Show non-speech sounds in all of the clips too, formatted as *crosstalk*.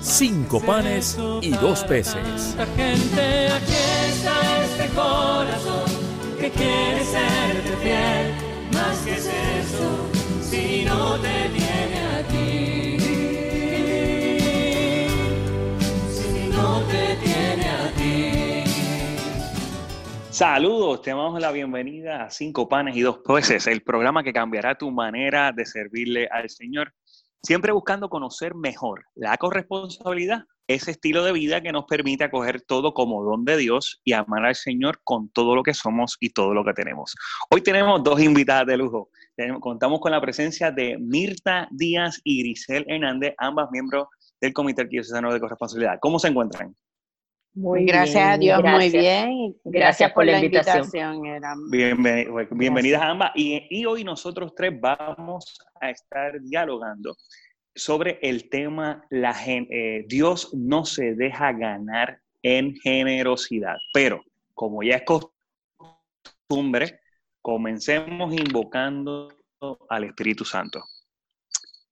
cinco panes y dos peces. Gente, aquí está este corazón que quiere serte fiel. Más que es eso, si no te tiene a ti. Si no te tiene a ti. Saludos, te damos la bienvenida a Cinco Panes y Dos Peces, el programa que cambiará tu manera de servirle al Señor, siempre buscando conocer mejor la corresponsabilidad, ese estilo de vida que nos permite acoger todo como don de Dios y amar al Señor con todo lo que somos y todo lo que tenemos. Hoy tenemos dos invitadas de lujo. Contamos con la presencia de Mirta Díaz y Grisel Hernández, ambas miembros del Comité Arquidiocesano de Corresponsabilidad. ¿Cómo se encuentran? Muy gracias bien, a Dios, muy gracias. bien. y Gracias por la invitación. invitación. Bienven- pues, bienvenidas a ambas. Y, y hoy nosotros tres vamos a estar dialogando sobre el tema la gen- eh, Dios no se deja ganar en generosidad. Pero, como ya es costumbre, comencemos invocando al Espíritu Santo.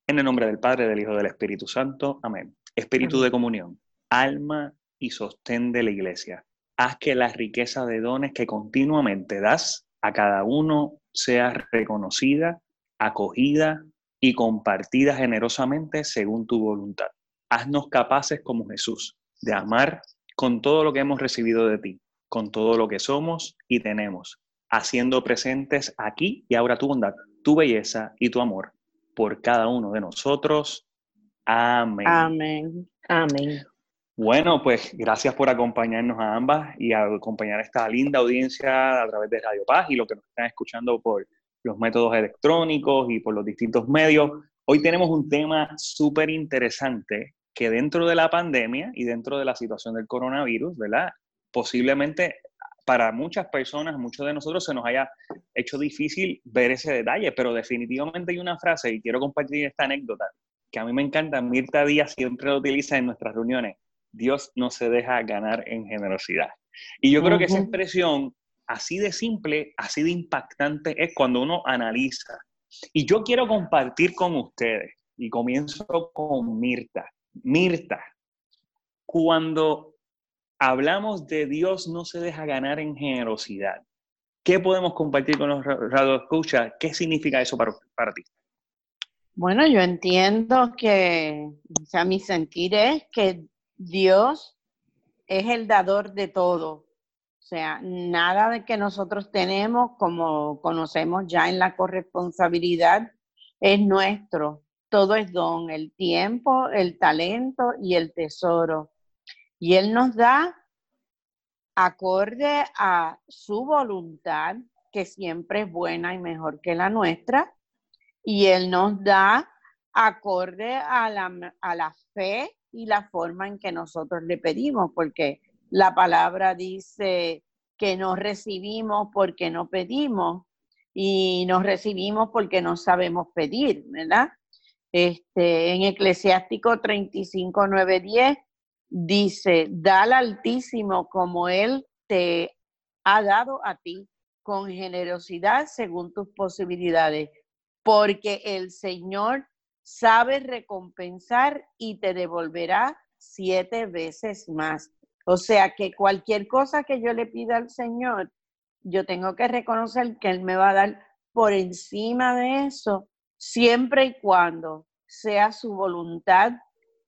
En el nombre del Padre, del Hijo y del Espíritu Santo. Amén. Espíritu Amén. de comunión, alma y sostén de la iglesia. Haz que la riqueza de dones que continuamente das a cada uno sea reconocida, acogida y compartida generosamente según tu voluntad. Haznos capaces como Jesús de amar con todo lo que hemos recibido de ti, con todo lo que somos y tenemos, haciendo presentes aquí y ahora tu bondad, tu belleza y tu amor por cada uno de nosotros. Amén. Amén. Amén. Bueno, pues gracias por acompañarnos a ambas y a acompañar a esta linda audiencia a través de Radio Paz y lo que nos están escuchando por los métodos electrónicos y por los distintos medios. Hoy tenemos un tema súper interesante que dentro de la pandemia y dentro de la situación del coronavirus, ¿verdad? Posiblemente para muchas personas, muchos de nosotros se nos haya hecho difícil ver ese detalle, pero definitivamente hay una frase y quiero compartir esta anécdota que a mí me encanta, Mirta Díaz siempre lo utiliza en nuestras reuniones. Dios no se deja ganar en generosidad. Y yo creo que esa expresión, así de simple, así de impactante, es cuando uno analiza. Y yo quiero compartir con ustedes, y comienzo con Mirta. Mirta, cuando hablamos de Dios no se deja ganar en generosidad, ¿qué podemos compartir con los radio escucha? ¿Qué significa eso para, para ti? Bueno, yo entiendo que, o sea, mi sentir es que Dios es el dador de todo. O sea, nada de que nosotros tenemos, como conocemos ya en la corresponsabilidad, es nuestro. Todo es don, el tiempo, el talento y el tesoro. Y Él nos da acorde a su voluntad, que siempre es buena y mejor que la nuestra, y Él nos da acorde a la, a la fe y la forma en que nosotros le pedimos, porque la palabra dice que nos recibimos porque no pedimos y nos recibimos porque no sabemos pedir, ¿verdad? Este, en Eclesiástico 35, 9, 10 dice, da al Altísimo como Él te ha dado a ti, con generosidad según tus posibilidades, porque el Señor sabe recompensar y te devolverá siete veces más. O sea que cualquier cosa que yo le pida al Señor, yo tengo que reconocer que Él me va a dar por encima de eso, siempre y cuando sea su voluntad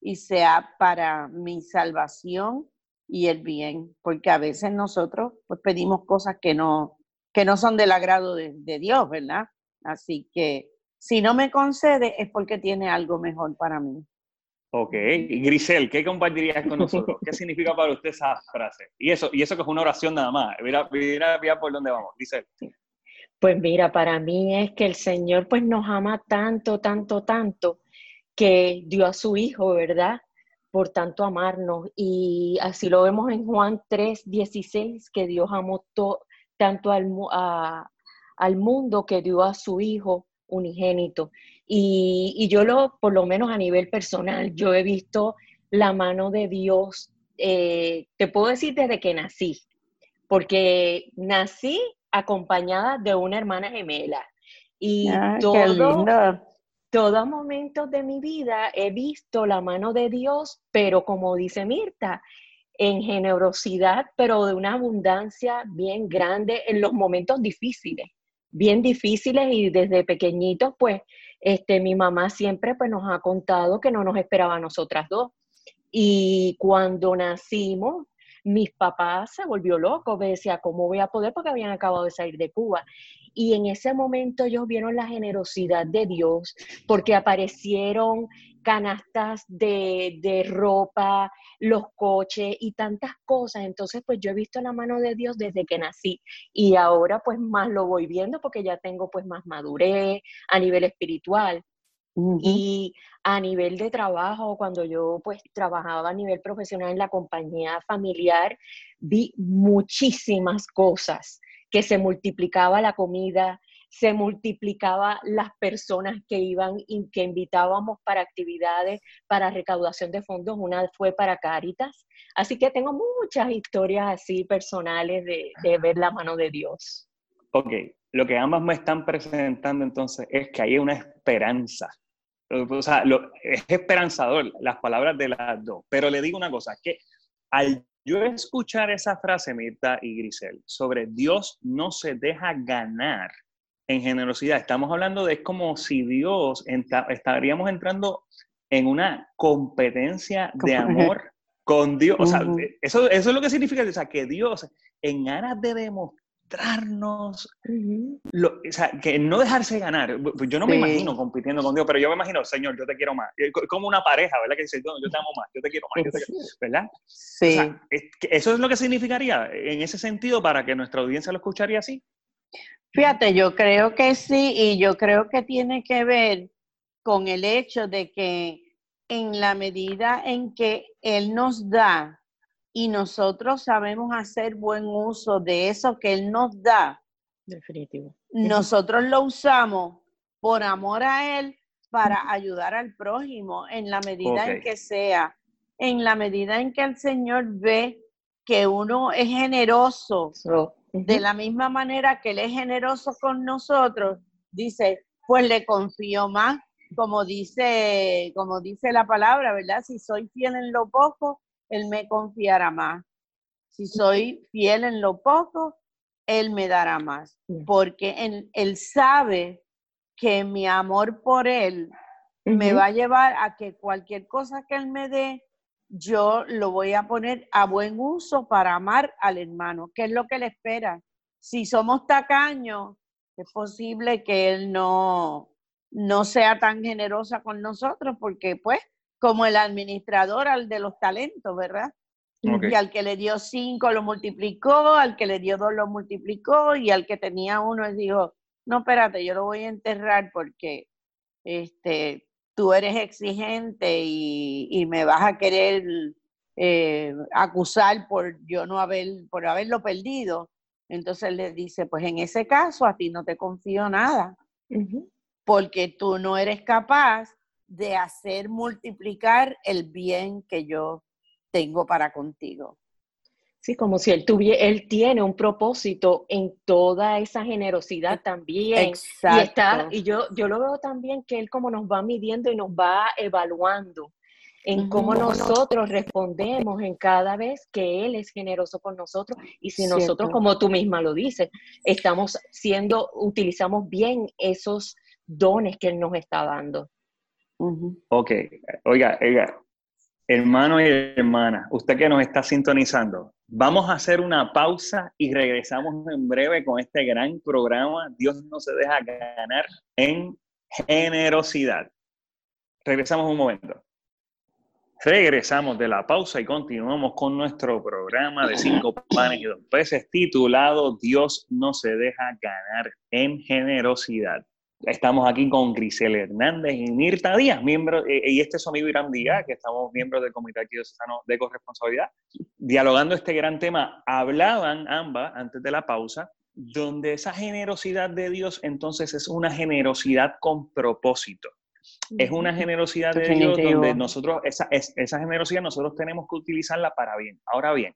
y sea para mi salvación y el bien, porque a veces nosotros pues pedimos cosas que no, que no son del agrado de, de Dios, ¿verdad? Así que si no me concede es porque tiene algo mejor para mí. Ok, y Grisel, ¿qué compartirías con nosotros? ¿Qué significa para usted esa frase? Y eso, y eso que es una oración nada más. Mira, mira, mira por dónde vamos, Grisel. Pues mira, para mí es que el Señor pues nos ama tanto, tanto, tanto, que dio a su Hijo, ¿verdad? por tanto amarnos. Y así lo vemos en Juan 3, 16, que Dios amó tanto al, al mundo que dio a su Hijo unigénito. Y, y, yo lo, por lo menos a nivel personal, yo he visto la mano de Dios, eh, te puedo decir desde que nací, porque nací acompañada de una hermana gemela. Y todo, todos momentos de mi vida he visto la mano de Dios, pero como dice Mirta, en generosidad, pero de una abundancia bien grande en los momentos difíciles, bien difíciles y desde pequeñitos, pues este, mi mamá siempre pues, nos ha contado que no nos esperaba a nosotras dos. Y cuando nacimos, mis papás se volvió loco, me decía, ¿cómo voy a poder? Porque habían acabado de salir de Cuba. Y en ese momento ellos vieron la generosidad de Dios, porque aparecieron canastas de, de, ropa, los coches y tantas cosas. Entonces, pues yo he visto la mano de Dios desde que nací y ahora pues más lo voy viendo porque ya tengo pues más madurez a nivel espiritual. Y a nivel de trabajo, cuando yo pues trabajaba a nivel profesional en la compañía familiar, vi muchísimas cosas, que se multiplicaba la comida, se multiplicaba las personas que iban y que invitábamos para actividades, para recaudación de fondos. Una fue para Caritas. Así que tengo muchas historias así personales de, de ver la mano de Dios. Ok, lo que ambas me están presentando entonces es que hay una esperanza o sea, es esperanzador las palabras de las dos, pero le digo una cosa, que al yo escuchar esa frase, Mirta y Grisel, sobre Dios no se deja ganar en generosidad, estamos hablando de es como si Dios estaríamos entrando en una competencia de amor con Dios. O sea, eso, eso es lo que significa, o sea, que Dios, en aras de demostrar mostrarnos, o sea, que no dejarse ganar. Pues yo no me imagino compitiendo con Dios, pero yo me imagino, Señor, yo te quiero más. Eh, como una pareja, ¿verdad? Que dice, yo te amo más, yo te quiero más, yo te quiero, ¿verdad? Sí. eso es lo que significaría en ese sentido para que nuestra audiencia lo escucharía así. Fíjate, yo creo que sí, y yo creo que tiene que ver con el hecho de que en la medida en que Él nos da, y nosotros sabemos hacer buen uso de eso que Él nos da, definitivo. Nosotros lo usamos por amor a Él para ayudar al prójimo en la medida en que sea, en la medida en que el Señor ve que uno es generoso, de la misma manera que Él es generoso con nosotros, dice, pues le confío más, como dice, como dice la palabra, ¿verdad? Si soy fiel en lo poco, él me confiará más. Si soy fiel en lo poco, Él me dará más. Porque Él sabe que mi amor por Él me va a llevar a que cualquier cosa que Él me dé, yo lo voy a poner a buen uso para amar al hermano, que es lo que Él espera. Si somos tacaños, es posible que Él no, no sea tan generosa con nosotros porque pues como el administrador al de los talentos, ¿verdad? Y al que le dio cinco lo multiplicó, al que le dio dos lo multiplicó, y al que tenía uno dijo, no, espérate, yo lo voy a enterrar porque este, tú eres exigente y, me vas a querer eh, acusar por yo no haber, por haberlo perdido. Entonces le dice, pues en ese caso a ti no te confío nada, porque tú no eres capaz de hacer multiplicar el bien que yo tengo para contigo. Sí, como si él tuviera, él tiene un propósito en toda esa generosidad también. Exacto. Y, está, y yo, yo lo veo también que él como nos va midiendo y nos va evaluando en cómo nosotros respondemos en cada vez que Él es generoso con nosotros y si nosotros, como tú misma lo dices, estamos siendo, utilizamos bien esos dones que Él nos está dando. Ok, oiga, oiga, hermano y hermana, usted que nos está sintonizando, vamos a hacer una pausa y regresamos en breve con este gran programa. Dios no se deja ganar en generosidad. Regresamos un momento. Regresamos de la pausa y continuamos con nuestro programa de cinco panes y dos peces titulado Dios no se deja ganar en generosidad. Estamos aquí con Grisel Hernández y Mirta Díaz, miembro, eh, y este es su amigo Irán Díaz, que estamos miembros del Comité Arquidiocesano de Corresponsabilidad, dialogando este gran tema. Hablaban ambas antes de la pausa, donde esa generosidad de Dios entonces es una generosidad con propósito. Es una generosidad de Dios donde nosotros, esa, esa generosidad nosotros tenemos que utilizarla para bien. Ahora bien,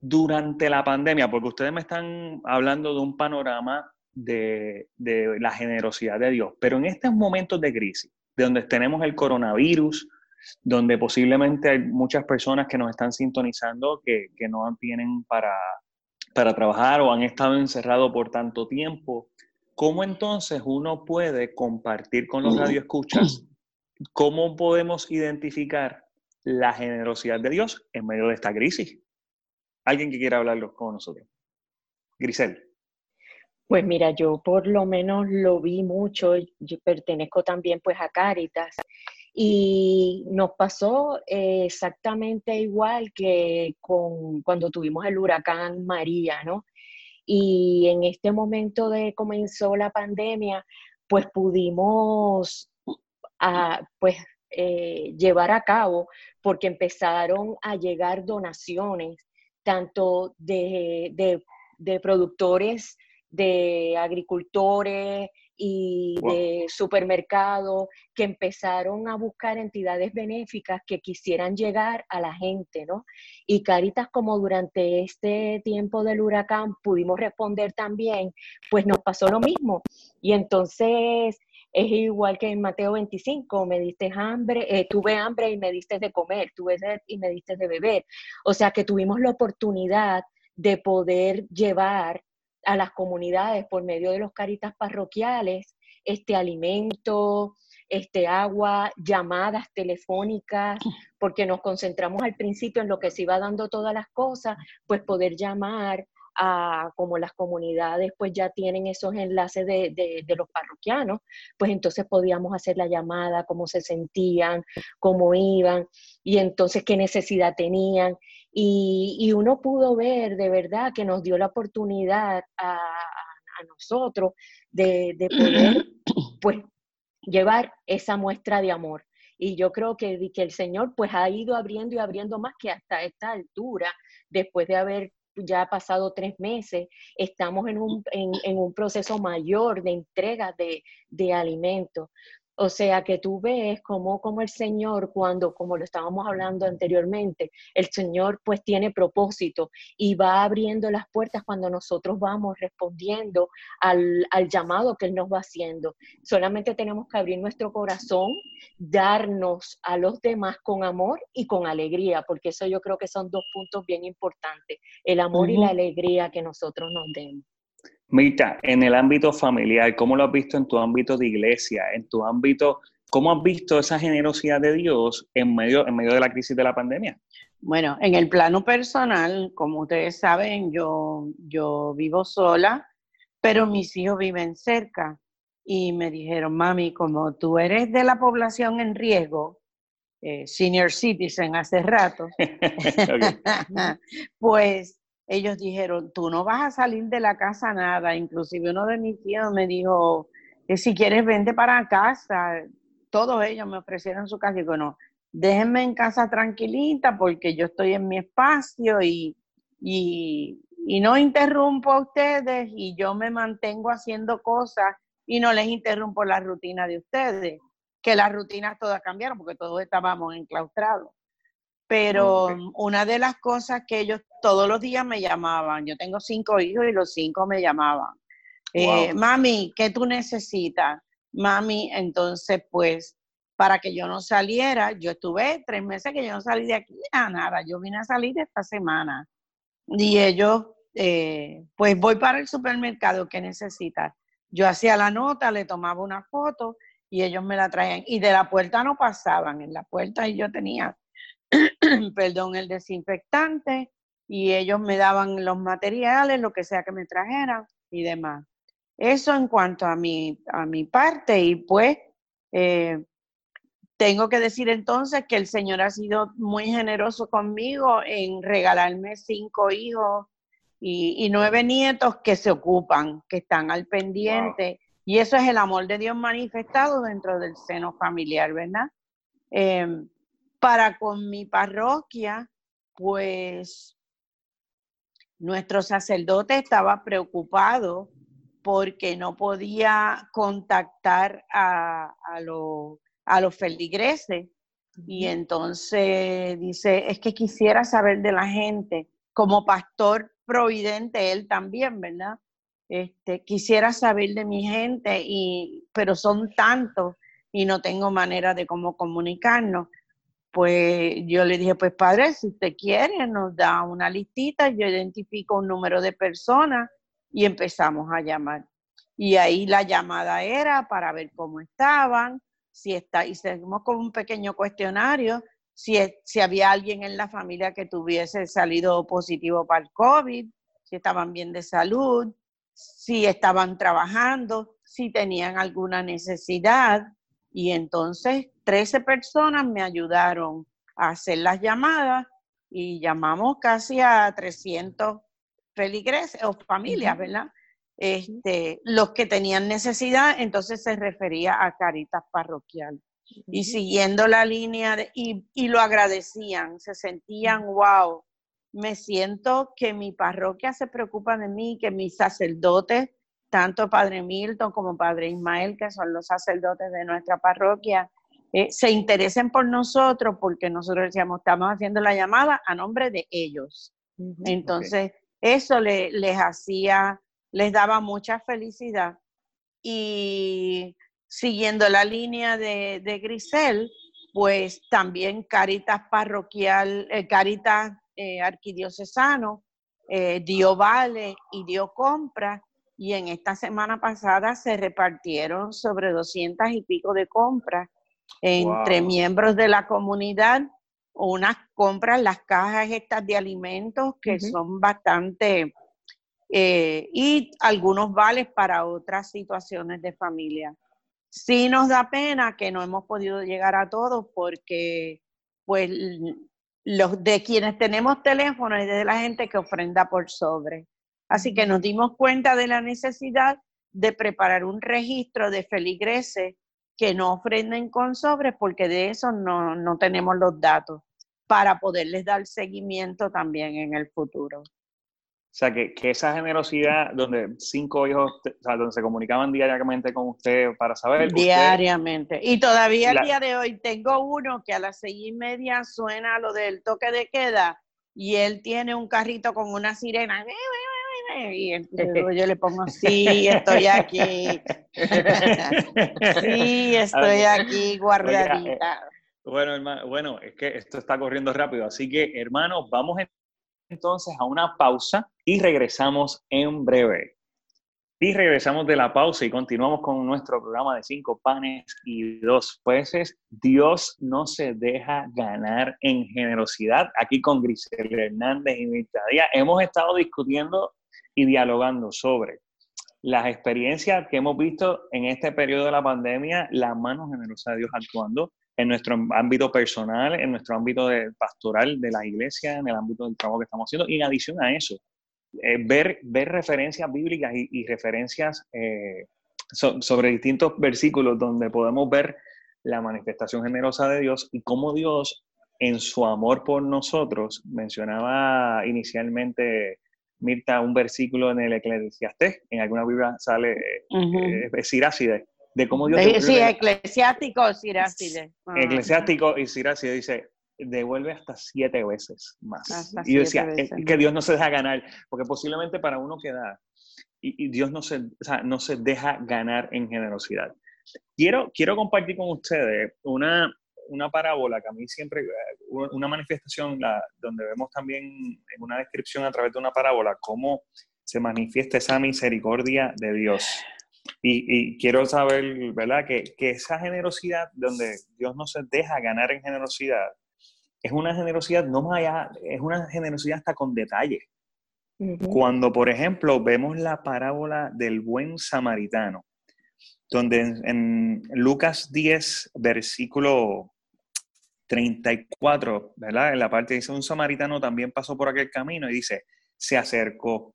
durante la pandemia, porque ustedes me están hablando de un panorama de, la generosidad de Dios. Pero en estos momentos de crisis, de donde tenemos el coronavirus, donde posiblemente hay muchas personas que nos están sintonizando que, no tienen para, para trabajar o han estado encerrados por tanto tiempo, ¿cómo entonces uno puede compartir con los radioescuchas? ¿Cómo podemos identificar la generosidad de Dios en medio de esta crisis? ¿Alguien que quiera hablarlo con nosotros? Grisel. Pues mira, yo por lo menos lo vi mucho, yo pertenezco también pues a Cáritas y nos pasó exactamente igual que con cuando tuvimos el huracán María, ¿no? Y en este momento de comenzó la pandemia, pues pudimos ah, pues eh, llevar a cabo porque empezaron a llegar donaciones tanto de, de productores de agricultores y de supermercados que empezaron a buscar entidades benéficas que quisieran llegar a la gente, ¿no? Y Caritas, como durante este tiempo del huracán pudimos responder también, pues nos pasó lo mismo. Y entonces es igual que en Mateo 25, me diste hambre, eh, tuve hambre y me diste de comer, tuve sed y me diste de beber. O sea que tuvimos la oportunidad de poder llevar a las comunidades por medio de los caritas parroquiales, este alimento, este agua, llamadas telefónicas, porque nos concentramos al principio en lo que se iba dando todas las cosas, pues poder llamar a como las comunidades pues ya tienen esos enlaces de, de, los parroquianos, pues entonces podíamos hacer la llamada, cómo se sentían, cómo iban y entonces qué necesidad tenían y, uno pudo ver de verdad que nos dio la oportunidad a, nosotros de, poder *clears throat* pues llevar esa muestra de amor. Y yo creo que, que el Señor pues ha ido abriendo y abriendo más que hasta esta altura, después de haber ya pasado tres meses, estamos en un, en, un proceso mayor de entrega de, de alimentos. O sea que tú ves como, como el Señor, cuando, como lo estábamos hablando anteriormente, el Señor pues tiene propósito y va abriendo las puertas cuando nosotros vamos respondiendo al, al llamado que Él nos va haciendo. Solamente tenemos que abrir nuestro corazón, darnos a los demás con amor y con alegría, porque eso yo creo que son dos puntos bien importantes, el amor y la alegría que nosotros nos demos. Mirta, en el ámbito familiar, ¿cómo lo has visto en tu ámbito de iglesia, en tu ámbito, cómo has visto esa generosidad de Dios en medio, en medio de la crisis de la pandemia? Bueno, en el plano personal, como ustedes saben, yo, yo vivo sola, pero mis hijos viven cerca y me dijeron, mami, como tú eres de la población en riesgo, eh, senior citizen hace rato, *laughs* *laughs* pues ellos dijeron, tú no vas a salir de la casa nada. Inclusive uno de mis tíos me dijo, si quieres vente para casa. Todos ellos me ofrecieron su casa y digo, no, déjenme en casa tranquilita porque yo estoy en mi espacio y, y, y no interrumpo a ustedes y yo me mantengo haciendo cosas y no les interrumpo la rutina de ustedes, que las rutinas todas cambiaron porque todos estábamos enclaustrados. Pero una de las cosas que ellos todos los días me llamaban, yo tengo cinco hijos y los cinco me llamaban. Eh, mami, ¿qué tú necesitas? Mami, entonces pues para que yo no saliera, yo estuve tres meses que yo no salí de aquí a nada, yo vine a salir esta semana. Y ellos, eh, pues voy para el supermercado, ¿qué necesitas? Yo hacía la nota, le tomaba una foto y ellos me la traían. Y de la puerta no pasaban, en la puerta y yo tenía *clears throat* perdón, el desinfectante y ellos me daban los materiales, lo que sea que me trajeran y demás. Eso en cuanto a mi, a mi parte y pues eh, tengo que decir entonces que el Señor ha sido muy generoso conmigo en regalarme cinco hijos y, nueve nietos que se ocupan, que están al pendiente Y eso es el amor de Dios manifestado dentro del seno familiar, ¿verdad? Em, para con mi parroquia, pues nuestro sacerdote estaba preocupado porque no podía contactar a, a los feligreses. Y entonces dice, es que quisiera saber de la gente, como pastor providente, él también, ¿verdad? Este, quisiera saber de mi gente, y, pero son tantos y no tengo manera de cómo comunicarnos. Pues yo le dije, pues padre, si usted quiere, nos da una listita, yo identifico un número de personas y empezamos a llamar. Y ahí la llamada era para ver cómo estaban, si está, y seguimos con un pequeño cuestionario, si, había alguien en la familia que tuviese salido positivo para el COVID, si estaban bien de salud, si estaban trabajando, si tenían alguna necesidad. Y entonces 13 personas me ayudaron a hacer las llamadas y llamamos casi a 300 feligreses o familias, ¿verdad? Este, los que tenían necesidad, entonces se refería a Caritas Parroquial. Y siguiendo la línea, de, y, y lo agradecían, se sentían, wow, me siento que mi parroquia se preocupa de mí, que mis sacerdotes, tanto Padre Milton como Padre Ismael, que son los sacerdotes de nuestra parroquia, eh, se interesen por nosotros porque nosotros decíamos, estamos haciendo la llamada a nombre de ellos. Entonces, eso les hacía, les daba mucha felicidad. Y siguiendo la línea de, de Grisel, pues también Caritas Parroquial, eh, Caritas eh, arquidiocesano dio vale y dio compra y en esta semana pasada se repartieron sobre 200 y pico de compras entre miembros de la comunidad, unas compras, las cajas estas de alimentos que son bastante, eh, y algunos vales para otras situaciones de familia. Sí nos da pena que no hemos podido llegar a todos porque pues los de quienes tenemos teléfono y de la gente que ofrenda por sobre. Así que nos dimos cuenta de la necesidad de preparar un registro de feligreses que no ofrenden con sobres porque de eso no, no tenemos los datos para poderles dar seguimiento también en el futuro. O sea, que, que, esa generosidad donde cinco hijos, o sea, donde se comunicaban diariamente con usted para saber. Diariamente. y todavía el día de hoy tengo uno que a las seis y media suena lo del toque de queda y él tiene un carrito con una sirena. Y *laughs* yo le pongo, sí, estoy aquí. *laughs* sí, estoy aquí guardadita. Eh, bueno, hermano, bueno, es que esto está corriendo rápido, así que hermanos, vamos entonces a una pausa y regresamos en breve. Y regresamos de la pausa y continuamos con nuestro programa de cinco panes y dos peces. Dios no se deja ganar en generosidad. Aquí con Grisel Hernández y Mirta Díaz hemos estado discutiendo y dialogando sobre las experiencias que hemos visto en este periodo de la pandemia, la mano generosa de Dios actuando, en nuestro ámbito personal, en nuestro ámbito de pastoral de la iglesia, en el ámbito del trabajo que estamos haciendo. Y en adición a eso, eh, ver, ver referencias bíblicas y, referencias eh, sobre distintos versículos donde podemos ver la manifestación generosa de Dios y cómo Dios, en su amor por nosotros, mencionaba inicialmente Mirta un versículo en el Eclesiastés, en alguna Biblia sale uh de cómo Dios... Sí, eclesiástico y Siráside. Eclesiástico y Siráside dice, devuelve hasta siete veces más. y yo decía, que Dios no se deja ganar, porque posiblemente para uno queda, y, y Dios no se, o sea, no se deja ganar en generosidad. Quiero, quiero compartir con ustedes una, una parábola que a mí siempre, una manifestación la, donde vemos también en una descripción a través de una parábola cómo se manifiesta esa misericordia de Dios. Y, quiero saber, ¿verdad? Que, que, esa generosidad, donde Dios no se deja ganar en generosidad, es una generosidad no más allá, es una generosidad hasta con detalle. Cuando, por ejemplo, vemos la parábola del buen samaritano, donde en, Lucas 10, versículo 34, ¿verdad? En la parte dice, un samaritano también pasó por aquel camino y dice, se acercó,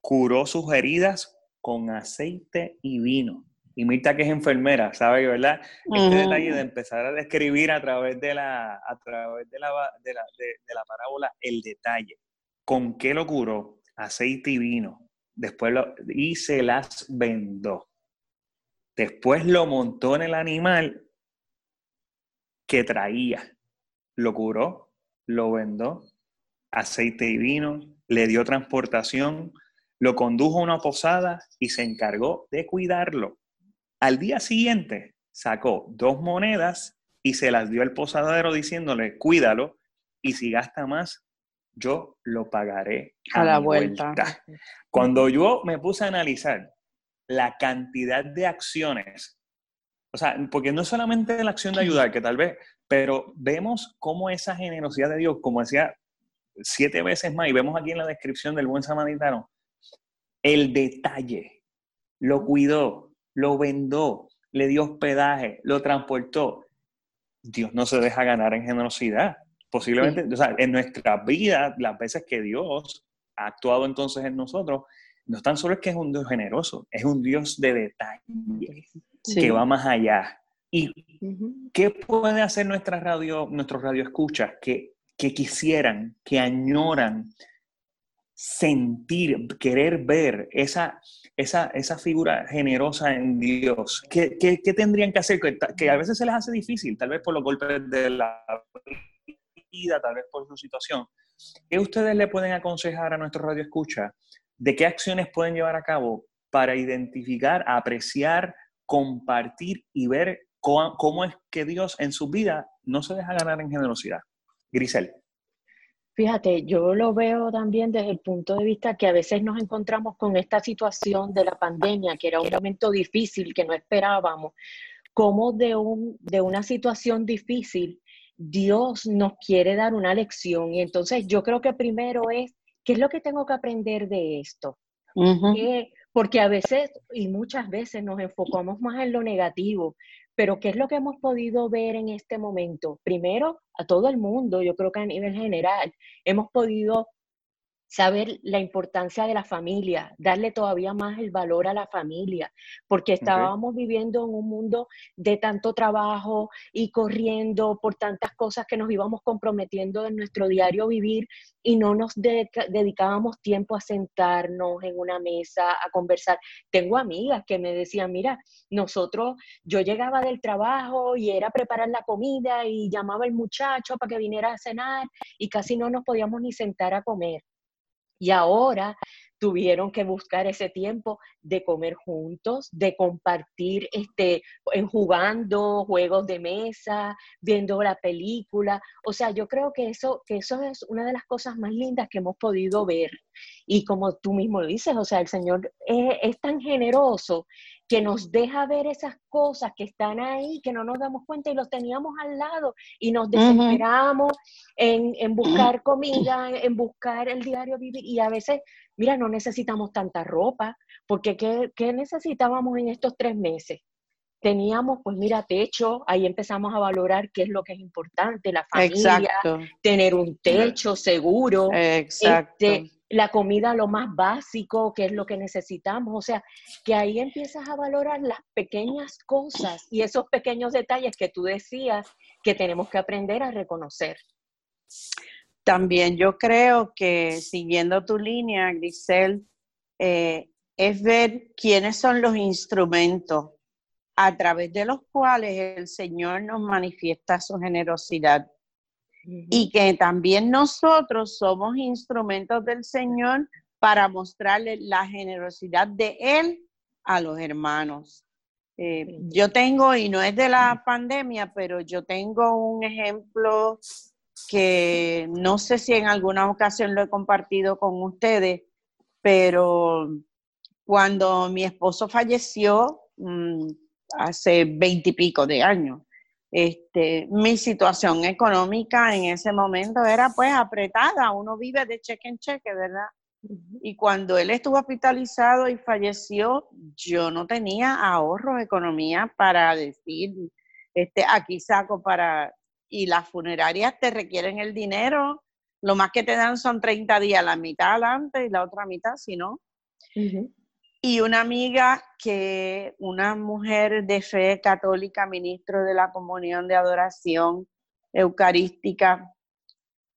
curó sus heridas con aceite y vino. Y Mirta, que es enfermera, sabe, ¿verdad? Este detalle de empezar a describir a través de la, a través de la, de la, de, la parábola el detalle. ¿Con qué lo curó? Aceite y vino. Después lo, y se las vendó. Después lo montó en el animal que traía. Lo curó, lo vendó, aceite y vino, le dio transportación, lo condujo a una posada y se encargó de cuidarlo. Al día siguiente sacó dos monedas y se las dio al posadero diciéndole, cuídalo y si gasta más, yo lo pagaré a, la vuelta. Cuando yo me puse a analizar la cantidad de acciones, o sea, porque no es solamente la acción de ayudar, que tal vez, pero vemos cómo esa generosidad de Dios, como decía siete veces más, y vemos aquí en la descripción del buen samaritano, el detalle, lo cuidó, lo vendó, le dio hospedaje, lo transportó. Dios no se deja ganar en generosidad. Posiblemente, o sea, en nuestra vida, las veces que Dios ha actuado entonces en nosotros, no tan solo es que es un Dios generoso, es un Dios de detalle, que va más allá. ¿Y qué puede hacer nuestra radio, nuestros radioescuchas que, que quisieran, que añoran sentir, querer ver esa, esa, esa figura generosa en Dios? ¿Qué, qué, qué tendrían que hacer? Que, que, a veces se les hace difícil, tal vez por los golpes de la vida, tal vez por su situación. ¿Qué ustedes le pueden aconsejar a nuestro radio escucha? ¿De qué acciones pueden llevar a cabo para identificar, apreciar, compartir y ver cómo, es que Dios en su vida no se deja ganar en generosidad? Grisel. Fíjate, yo lo veo también desde el punto de vista que a veces nos encontramos con esta situación de la pandemia, que era un momento difícil que no esperábamos, como de, un, de una situación difícil Dios nos quiere dar una lección. Y entonces yo creo que primero es, ¿qué es lo que tengo que aprender de esto? porque a veces y muchas veces nos enfocamos más en lo negativo, pero ¿qué es lo que hemos podido ver en este momento? Primero, a todo el mundo, yo creo que a nivel general, hemos podido saber la importancia de la familia, darle todavía más el valor a la familia, porque estábamos viviendo en un mundo de tanto trabajo y corriendo por tantas cosas que nos íbamos comprometiendo en nuestro diario vivir y no nos dedicábamos tiempo a sentarnos en una mesa a conversar. Tengo amigas que me decían, mira, nosotros, yo llegaba del trabajo y era preparar la comida y llamaba al muchacho para que viniera a cenar y casi no nos podíamos ni sentar a comer. Y ahora tuvieron que buscar ese tiempo de comer juntos, de compartir, este, jugando juegos de mesa, viendo la película. O sea, yo creo que eso, que eso es una de las cosas más lindas que hemos podido ver. Y como tú mismo dices, o sea, el Señor es, es tan generoso que nos deja ver esas cosas que están ahí, que no nos damos cuenta y los teníamos al lado y nos desesperamos en, en, buscar comida, en buscar el diario vivir. Y a veces, mira, no necesitamos tanta ropa, porque ¿qué, qué necesitábamos en estos tres meses? teníamos, pues mira, techo, ahí empezamos a valorar qué es lo que es importante, la familia, tener un techo seguro, Exacto. Este, la comida lo más básico, que es lo que necesitamos. O sea, que ahí empiezas a valorar las pequeñas cosas y esos pequeños detalles que tú decías que tenemos que aprender a reconocer. También yo creo que siguiendo tu línea, Grisel, eh, es ver quiénes son los instrumentos a través de los cuales el Señor nos manifiesta su generosidad y que también nosotros somos instrumentos del Señor para mostrarle la generosidad de Él a los hermanos. Eh, yo tengo, y no es de la pandemia, pero yo tengo un ejemplo que no sé si en alguna ocasión lo he compartido con ustedes, pero cuando mi esposo falleció mm, hace veintipico de años, este, mi situación económica en ese momento era pues apretada, uno vive de cheque en cheque, ¿verdad? Y cuando él estuvo hospitalizado y falleció, yo no tenía ahorro, economía para decir, este, aquí saco para, y las funerarias te requieren el dinero, lo más que te dan son 30 días, la mitad adelante y la otra mitad, si no. y una amiga que, una mujer de fe católica, ministro de la comunión de adoración eucarística,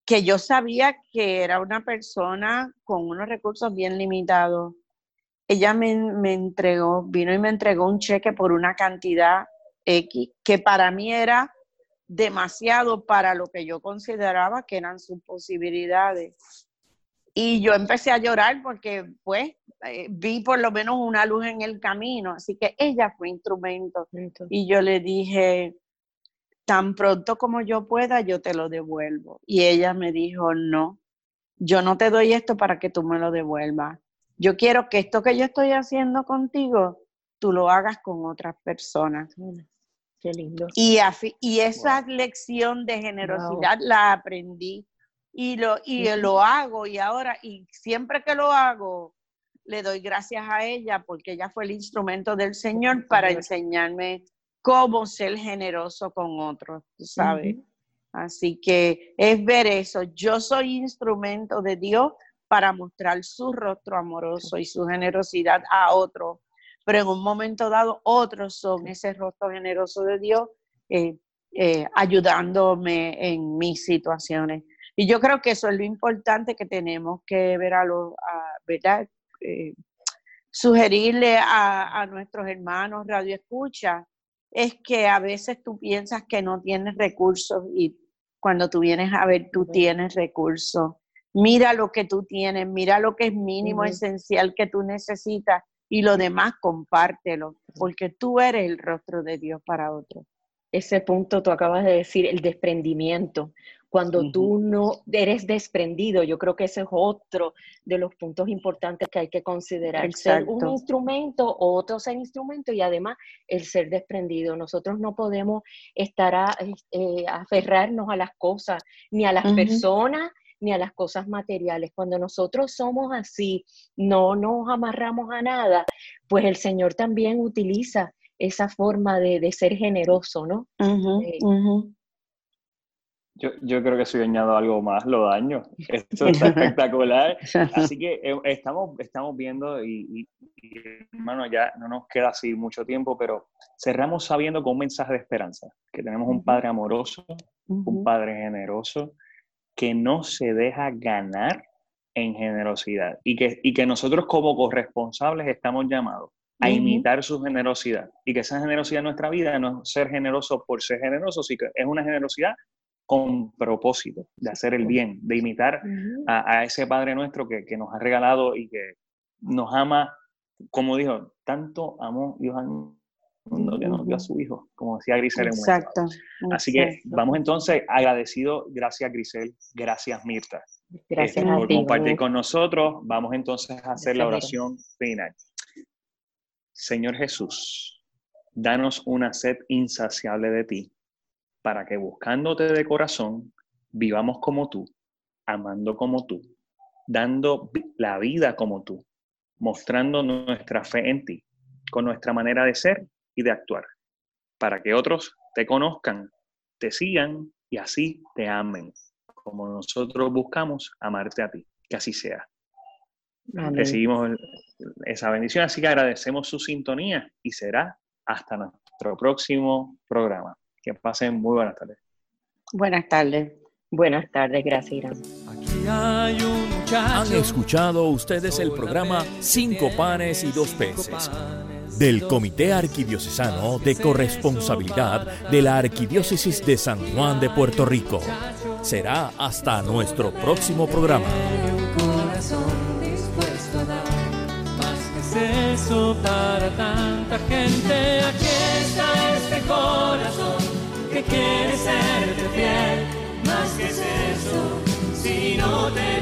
que yo sabía que era una persona con unos recursos bien limitados. Ella me, me entregó, vino y me entregó un cheque por una cantidad X, que para mí era demasiado para lo que yo consideraba que eran sus posibilidades. Y yo empecé a llorar porque, pues, eh, vi por lo menos una luz en el camino. Así que ella fue instrumento. Y yo le dije, tan pronto como yo pueda, yo te lo devuelvo. Y ella me dijo, no, yo no te doy esto para que tú me lo devuelvas. Yo quiero que esto que yo estoy haciendo contigo, tú lo hagas con otras personas. Qué lindo. Y, y esa lección de generosidad la aprendí y lo, y lo hago y ahora, y siempre que lo hago, le doy gracias a ella porque ella fue el instrumento del Señor para enseñarme cómo ser generoso con otros, ¿sabes? Así que es ver eso. Yo soy instrumento de Dios para mostrar su rostro amoroso y su generosidad a otros, pero en un momento dado otros son ese rostro generoso de Dios eh, eh, ayudándome en mis situaciones. Y yo creo que eso es lo importante que tenemos que ver a los, ¿verdad? Eh, sugerirle a, nuestros hermanos radio escucha es que a veces tú piensas que no tienes recursos y cuando tú vienes a ver, tú tienes recursos. Mira lo que tú tienes, mira lo que es mínimo, esencial que tú necesitas y lo demás compártelo, porque tú eres el rostro de Dios para otros. Ese punto tú acabas de decir, el desprendimiento. Cuando tú no eres desprendido, yo creo que ese es otro de los puntos importantes que hay que considerar. Ser un instrumento o otro ser instrumento y además el ser desprendido. Nosotros no podemos estar a, eh, aferrarnos a las cosas, ni a las personas, ni a las cosas materiales. Cuando nosotros somos así, no nos amarramos a nada, pues el Señor también utiliza esa forma de, ser generoso, ¿no? Eh, yo, yo, creo que si añado algo más lo daño. Esto está *laughs* espectacular. Así que eh, estamos, estamos viendo y, hermano, ya no nos queda así mucho tiempo, pero cerramos sabiendo con un mensaje de esperanza, que tenemos un Padre amoroso, un Padre generoso, que no se deja ganar en generosidad y que, y que nosotros como corresponsables estamos llamados a imitar su generosidad y que esa generosidad en nuestra vida no es ser generoso por ser generoso, sino que es una generosidad con propósito de hacer el bien, de imitar a, ese Padre nuestro que, nos ha regalado y que nos ama, como dijo, tanto amó Dios al mundo que nos dio a su Hijo, como decía Grisel. Exacto. Así que vamos entonces agradecido, gracias Grisel, gracias Mirta. Gracias este, por compartir con nosotros. Vamos entonces a hacer la oración final. Señor Jesús, danos una sed insaciable de ti para que buscándote de corazón vivamos como tú, amando como tú, dando la vida como tú, mostrando nuestra fe en ti, con nuestra manera de ser y de actuar, para que otros te conozcan, te sigan y así te amen, como nosotros buscamos amarte a ti. Que así sea. Recibimos esa bendición, así que agradecemos su sintonía y será hasta nuestro próximo programa. Que pasen muy buenas tardes. Buenas tardes. Buenas tardes, gracias, Han escuchado ustedes el programa Cinco panes y dos peces del Comité Arquidiocesano de Corresponsabilidad de la Arquidiócesis de San Juan de Puerto Rico. Será hasta nuestro próximo programa. Para tanta gente. Aquí está este corazón que quiere serte fiel. Más que es eso, si no te